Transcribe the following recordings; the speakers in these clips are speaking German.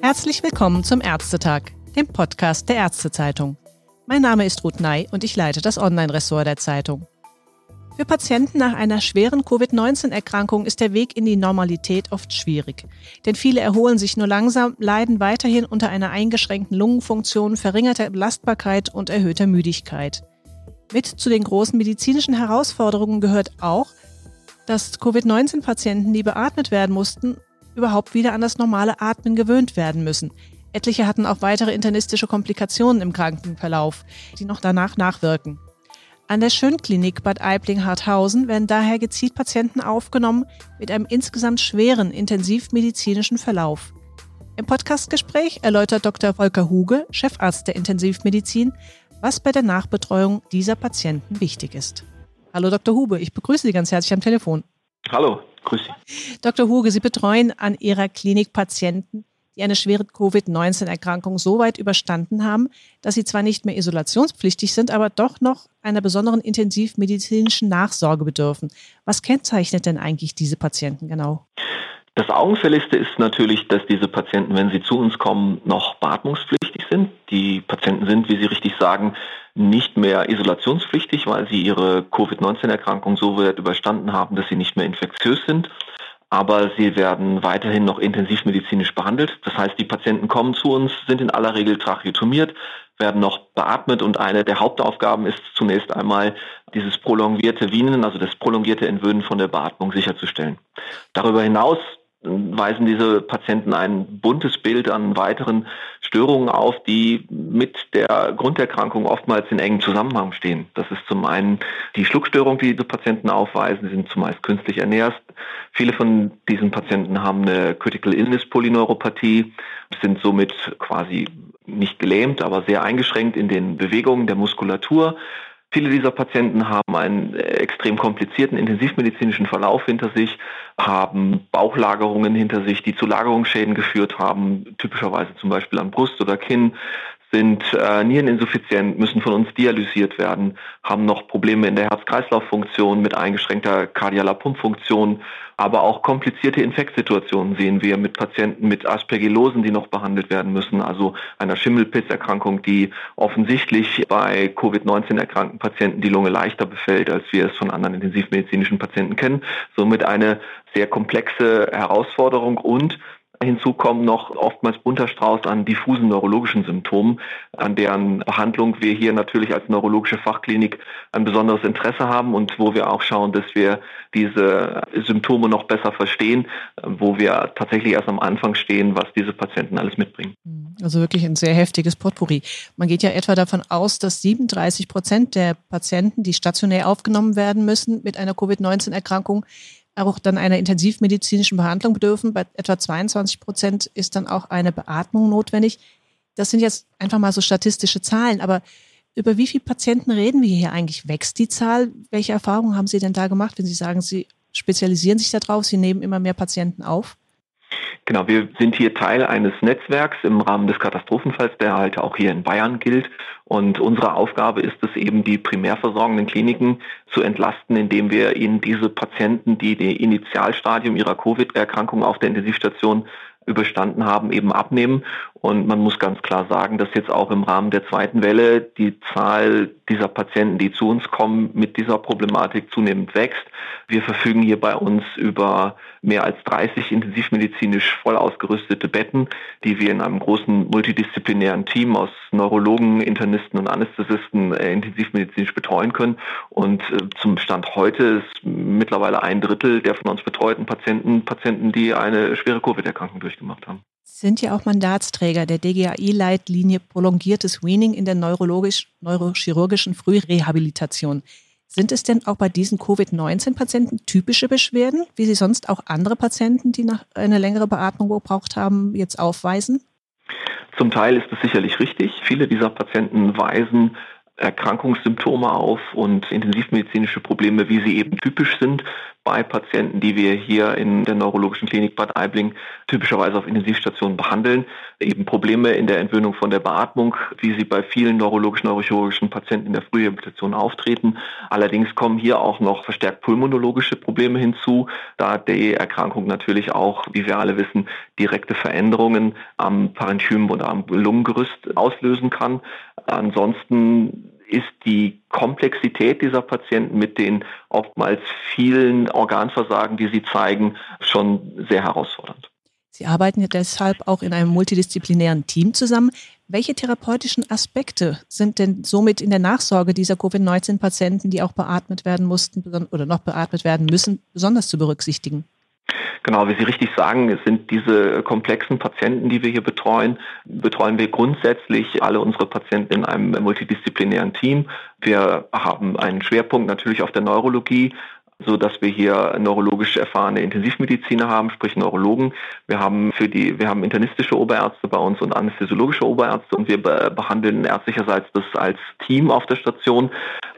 Herzlich willkommen zum Ärztetag, dem Podcast der Ärztezeitung. Mein Name ist Ruth Ney und ich leite das Online-Ressort der Zeitung. Für Patienten nach einer schweren Covid-19-Erkrankung ist der Weg in die Normalität oft schwierig. Denn viele erholen sich nur langsam, leiden weiterhin unter einer eingeschränkten Lungenfunktion, verringerter Belastbarkeit und erhöhter Müdigkeit. Mit zu den großen medizinischen Herausforderungen gehört auch, dass Covid-19-Patienten, die beatmet werden mussten, überhaupt wieder an das normale Atmen gewöhnt werden müssen. Etliche hatten auch weitere internistische Komplikationen im Krankenverlauf, die noch danach nachwirken. An der Schönklinik Bad Aibling-Harthausen werden daher gezielt Patienten aufgenommen mit einem insgesamt schweren intensivmedizinischen Verlauf. Im Podcastgespräch erläutert Dr. Volker Huge, Chefarzt der Intensivmedizin, was bei der Nachbetreuung dieser Patienten wichtig ist. Hallo Dr. Huge, ich begrüße Sie ganz herzlich am Telefon. Hallo, grüß Sie. Dr. Huge, Sie betreuen an Ihrer Klinik Patienten, die eine schwere Covid-19-Erkrankung so weit überstanden haben, dass sie zwar nicht mehr isolationspflichtig sind, aber doch noch einer besonderen intensivmedizinischen Nachsorge bedürfen. Was kennzeichnet denn eigentlich diese Patienten genau? Das Augenfälligste ist natürlich, dass diese Patienten, wenn sie zu uns kommen, noch beatmungspflichtig sind. Die Patienten sind, wie Sie richtig sagen, nicht mehr isolationspflichtig, weil sie ihre Covid-19-Erkrankung so weit überstanden haben, dass sie nicht mehr infektiös sind aber sie werden weiterhin noch intensivmedizinisch behandelt. Das heißt, die Patienten kommen zu uns, sind in aller Regel tracheotomiert, werden noch beatmet und eine der Hauptaufgaben ist zunächst einmal dieses prolongierte Wienen, also das prolongierte Entwöhnen von der Beatmung sicherzustellen. Darüber hinaus weisen diese Patienten ein buntes Bild an weiteren Störungen auf, die mit der Grunderkrankung oftmals in engem Zusammenhang stehen. Das ist zum einen die Schluckstörung, die diese Patienten aufweisen, sie sind zumeist künstlich ernährt. Viele von diesen Patienten haben eine Critical Illness Polyneuropathie, sind somit quasi nicht gelähmt, aber sehr eingeschränkt in den Bewegungen der Muskulatur. Viele dieser Patienten haben einen extrem komplizierten intensivmedizinischen Verlauf hinter sich, haben Bauchlagerungen hinter sich, die zu Lagerungsschäden geführt haben, typischerweise zum Beispiel an Brust oder Kinn, sind äh, niereninsuffiziент, müssen von uns dialysiert werden, haben noch Probleme in der Herz-Kreislauf-Funktion mit eingeschränkter kardialer Pumpfunktion, aber auch komplizierte Infektsituationen sehen wir mit Patienten mit Aspergillosen, die noch behandelt werden müssen, also einer Schimmelpilzerkrankung, die offensichtlich bei Covid-19 erkrankten Patienten die Lunge leichter befällt, als wir es von anderen intensivmedizinischen Patienten kennen. Somit eine sehr komplexe Herausforderung und Hinzu kommen noch oftmals bunter Strauß an diffusen neurologischen Symptomen, an deren Behandlung wir hier natürlich als neurologische Fachklinik ein besonderes Interesse haben und wo wir auch schauen, dass wir diese Symptome noch besser verstehen, wo wir tatsächlich erst am Anfang stehen, was diese Patienten alles mitbringen. Also wirklich ein sehr heftiges Potpourri. Man geht ja etwa davon aus, dass 37 Prozent der Patienten, die stationär aufgenommen werden müssen mit einer Covid-19-Erkrankung, auch dann einer intensivmedizinischen Behandlung bedürfen. Bei etwa 22 Prozent ist dann auch eine Beatmung notwendig. Das sind jetzt einfach mal so statistische Zahlen, aber über wie viele Patienten reden wir hier eigentlich? Wächst die Zahl? Welche Erfahrungen haben Sie denn da gemacht, wenn Sie sagen, Sie spezialisieren sich darauf, Sie nehmen immer mehr Patienten auf? Genau, wir sind hier Teil eines Netzwerks im Rahmen des Katastrophenfalls, der halt auch hier in Bayern gilt. Und unsere Aufgabe ist es eben, die primär versorgenden Kliniken zu entlasten, indem wir ihnen diese Patienten, die die Initialstadium ihrer Covid-Erkrankung auf der Intensivstation überstanden haben, eben abnehmen. Und man muss ganz klar sagen, dass jetzt auch im Rahmen der zweiten Welle die Zahl dieser Patienten, die zu uns kommen, mit dieser Problematik zunehmend wächst. Wir verfügen hier bei uns über mehr als 30 intensivmedizinisch voll ausgerüstete Betten, die wir in einem großen multidisziplinären Team aus Neurologen, Internisten und Anästhesisten äh, intensivmedizinisch betreuen können. Und äh, zum Stand heute ist mittlerweile ein Drittel der von uns betreuten Patienten Patienten, die eine schwere Covid-Erkrankung durchgemacht haben sind ja auch Mandatsträger der DGAI-Leitlinie Prolongiertes Weaning in der neurologisch, neurochirurgischen Frührehabilitation. Sind es denn auch bei diesen Covid-19-Patienten typische Beschwerden, wie sie sonst auch andere Patienten, die nach eine längere Beatmung gebraucht haben, jetzt aufweisen? Zum Teil ist es sicherlich richtig. Viele dieser Patienten weisen Erkrankungssymptome auf und intensivmedizinische Probleme, wie sie eben typisch sind bei Patienten, die wir hier in der neurologischen Klinik Bad Aibling typischerweise auf Intensivstationen behandeln. Eben Probleme in der Entwöhnung von der Beatmung, wie sie bei vielen neurologisch-neurochirurgischen Patienten in der Frührehabilitation auftreten. Allerdings kommen hier auch noch verstärkt pulmonologische Probleme hinzu, da die Erkrankung natürlich auch, wie wir alle wissen, direkte Veränderungen am Parenchym oder am Lungengerüst auslösen kann. Ansonsten ist die Komplexität dieser Patienten mit den oftmals vielen Organversagen, die sie zeigen, schon sehr herausfordernd. Sie arbeiten deshalb auch in einem multidisziplinären Team zusammen. Welche therapeutischen Aspekte sind denn somit in der Nachsorge dieser Covid-19-Patienten, die auch beatmet werden mussten oder noch beatmet werden müssen, besonders zu berücksichtigen? Genau, wie Sie richtig sagen, sind diese komplexen Patienten, die wir hier betreuen. Betreuen wir grundsätzlich alle unsere Patienten in einem multidisziplinären Team. Wir haben einen Schwerpunkt natürlich auf der Neurologie, so dass wir hier neurologisch erfahrene Intensivmediziner haben, sprich Neurologen. Wir haben für die, wir haben internistische Oberärzte bei uns und anästhesiologische Oberärzte und wir behandeln ärztlicherseits das als Team auf der Station.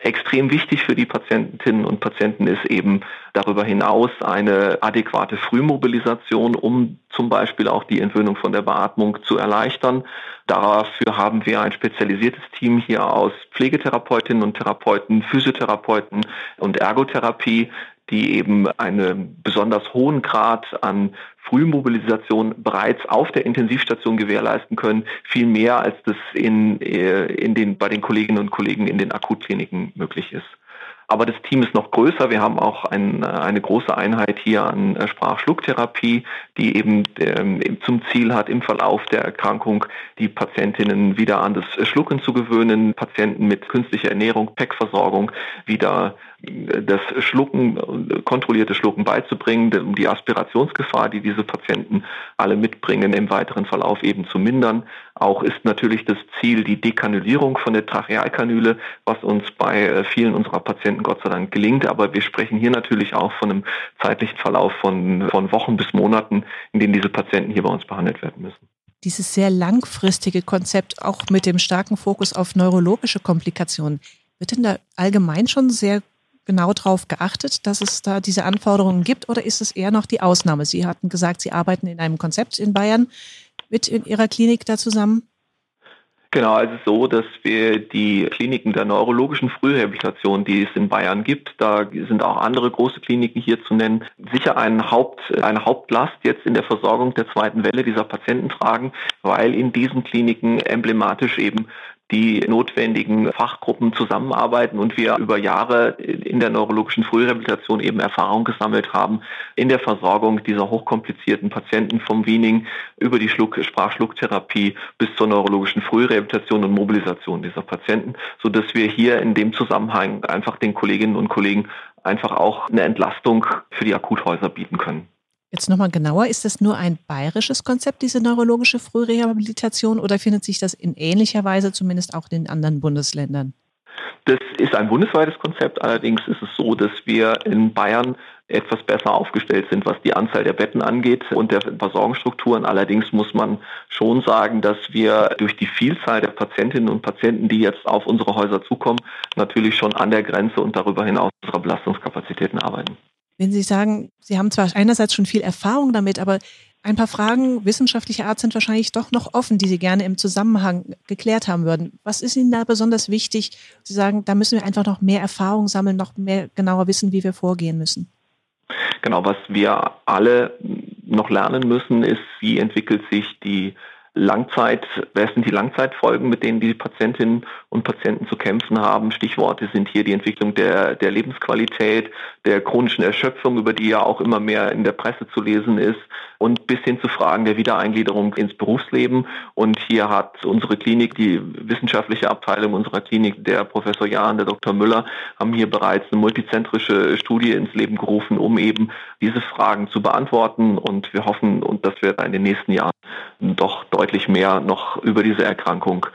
Extrem wichtig für die Patientinnen und Patienten ist eben darüber hinaus eine adäquate Frühmobilisation, um zum Beispiel auch die Entwöhnung von der Beatmung zu erleichtern. Dafür haben wir ein spezialisiertes Team hier aus Pflegetherapeutinnen und Therapeuten, Physiotherapeuten und Ergotherapie, die eben einen besonders hohen Grad an Frühmobilisation bereits auf der Intensivstation gewährleisten können, viel mehr als das in, äh, in den, bei den Kolleginnen und Kollegen in den Akutkliniken möglich ist. Aber das Team ist noch größer. Wir haben auch ein, eine große Einheit hier an äh, Sprachschlucktherapie, die eben ähm, zum Ziel hat, im Verlauf der Erkrankung die Patientinnen wieder an das Schlucken zu gewöhnen, Patienten mit künstlicher Ernährung, PEC-Versorgung wieder das Schlucken, kontrollierte Schlucken beizubringen, um die Aspirationsgefahr, die diese Patienten alle mitbringen, im weiteren Verlauf eben zu mindern. Auch ist natürlich das Ziel die Dekanulierung von der Trachealkanüle, was uns bei äh, vielen unserer Patienten Gott sei Dank gelingt. Aber wir sprechen hier natürlich auch von einem zeitlichen Verlauf von, von Wochen bis Monaten, in denen diese Patienten hier bei uns behandelt werden müssen dieses sehr langfristige Konzept, auch mit dem starken Fokus auf neurologische Komplikationen, wird denn da allgemein schon sehr genau darauf geachtet, dass es da diese Anforderungen gibt oder ist es eher noch die Ausnahme? Sie hatten gesagt, Sie arbeiten in einem Konzept in Bayern mit in Ihrer Klinik da zusammen. Genau, also so, dass wir die Kliniken der neurologischen Frührehabilitation, die es in Bayern gibt, da sind auch andere große Kliniken hier zu nennen, sicher ein Haupt, eine Hauptlast jetzt in der Versorgung der zweiten Welle dieser Patienten tragen, weil in diesen Kliniken emblematisch eben die notwendigen Fachgruppen zusammenarbeiten und wir über Jahre in der neurologischen Frührehabilitation eben Erfahrung gesammelt haben in der Versorgung dieser hochkomplizierten Patienten vom Weaning über die Schluck Sprachschlucktherapie bis zur neurologischen Frührehabilitation und Mobilisation dieser Patienten, so dass wir hier in dem Zusammenhang einfach den Kolleginnen und Kollegen einfach auch eine Entlastung für die Akuthäuser bieten können. Jetzt nochmal genauer, ist das nur ein bayerisches Konzept, diese neurologische Frührehabilitation, oder findet sich das in ähnlicher Weise zumindest auch in den anderen Bundesländern? Das ist ein bundesweites Konzept. Allerdings ist es so, dass wir in Bayern etwas besser aufgestellt sind, was die Anzahl der Betten angeht und der Versorgungsstrukturen. Allerdings muss man schon sagen, dass wir durch die Vielzahl der Patientinnen und Patienten, die jetzt auf unsere Häuser zukommen, natürlich schon an der Grenze und darüber hinaus unserer Belastungskapazitäten arbeiten. Wenn Sie sagen, Sie haben zwar einerseits schon viel Erfahrung damit, aber ein paar Fragen wissenschaftlicher Art sind wahrscheinlich doch noch offen, die Sie gerne im Zusammenhang geklärt haben würden. Was ist Ihnen da besonders wichtig? Sie sagen, da müssen wir einfach noch mehr Erfahrung sammeln, noch mehr genauer wissen, wie wir vorgehen müssen. Genau, was wir alle noch lernen müssen, ist, wie entwickelt sich die Langzeit, wer sind die Langzeitfolgen, mit denen die Patientinnen und Patienten zu kämpfen haben? Stichworte sind hier die Entwicklung der, der Lebensqualität, der chronischen Erschöpfung, über die ja auch immer mehr in der Presse zu lesen ist, und bis hin zu Fragen der Wiedereingliederung ins Berufsleben. Und hier hat unsere Klinik, die wissenschaftliche Abteilung unserer Klinik, der Professor Jahn, der Dr. Müller, haben hier bereits eine multizentrische Studie ins Leben gerufen, um eben diese Fragen zu beantworten. Und wir hoffen, dass wir in den nächsten Jahren doch deutlich mehr noch über diese Erkrankung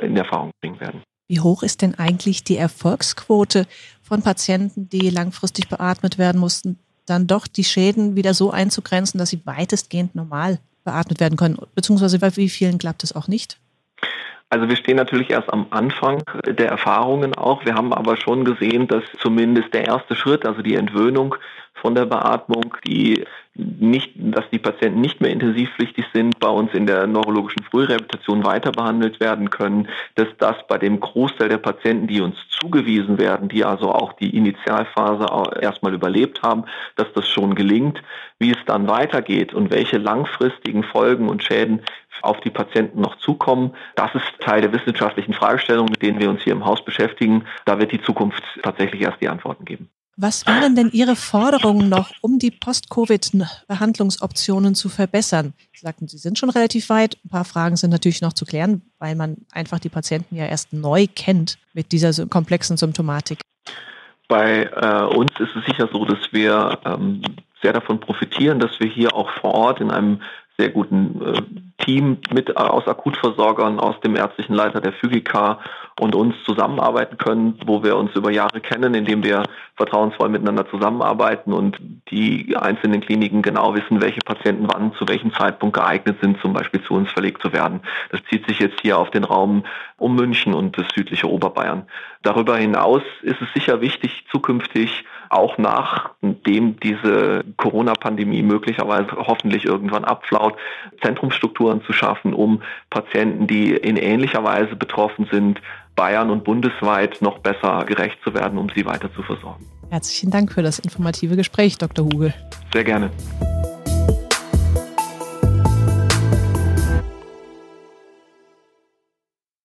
in Erfahrung bringen werden. Wie hoch ist denn eigentlich die Erfolgsquote von Patienten, die langfristig beatmet werden mussten, dann doch die Schäden wieder so einzugrenzen, dass sie weitestgehend normal beatmet werden können? Beziehungsweise bei wie vielen klappt es auch nicht? Also wir stehen natürlich erst am Anfang der Erfahrungen auch. Wir haben aber schon gesehen, dass zumindest der erste Schritt, also die Entwöhnung von der Beatmung, die nicht, dass die Patienten nicht mehr intensivpflichtig sind, bei uns in der neurologischen Frührehabilitation weiter behandelt werden können, dass das bei dem Großteil der Patienten, die uns zugewiesen werden, die also auch die Initialphase erstmal überlebt haben, dass das schon gelingt. Wie es dann weitergeht und welche langfristigen Folgen und Schäden auf die Patienten noch zukommen, das ist Teil der wissenschaftlichen Fragestellungen, mit denen wir uns hier im Haus beschäftigen. Da wird die Zukunft tatsächlich erst die Antworten geben. Was wären denn Ihre Forderungen noch, um die Post-Covid-Behandlungsoptionen zu verbessern? Sie sagten, Sie sind schon relativ weit. Ein paar Fragen sind natürlich noch zu klären, weil man einfach die Patienten ja erst neu kennt mit dieser komplexen Symptomatik. Bei äh, uns ist es sicher so, dass wir ähm, sehr davon profitieren, dass wir hier auch vor Ort in einem sehr guten äh, Team mit aus Akutversorgern, aus dem ärztlichen Leiter der Phygica und uns zusammenarbeiten können, wo wir uns über Jahre kennen, indem wir vertrauensvoll miteinander zusammenarbeiten und die einzelnen Kliniken genau wissen, welche Patienten wann zu welchem Zeitpunkt geeignet sind, zum Beispiel zu uns verlegt zu werden. Das zieht sich jetzt hier auf den Raum um München und das südliche Oberbayern. Darüber hinaus ist es sicher wichtig, zukünftig auch nachdem diese Corona-Pandemie möglicherweise hoffentlich irgendwann abflaut, Zentrumsstrukturen zu schaffen, um Patienten, die in ähnlicher Weise betroffen sind, Bayern und bundesweit noch besser gerecht zu werden, um sie weiter zu versorgen. Herzlichen Dank für das informative Gespräch, Dr. Hugel. Sehr gerne.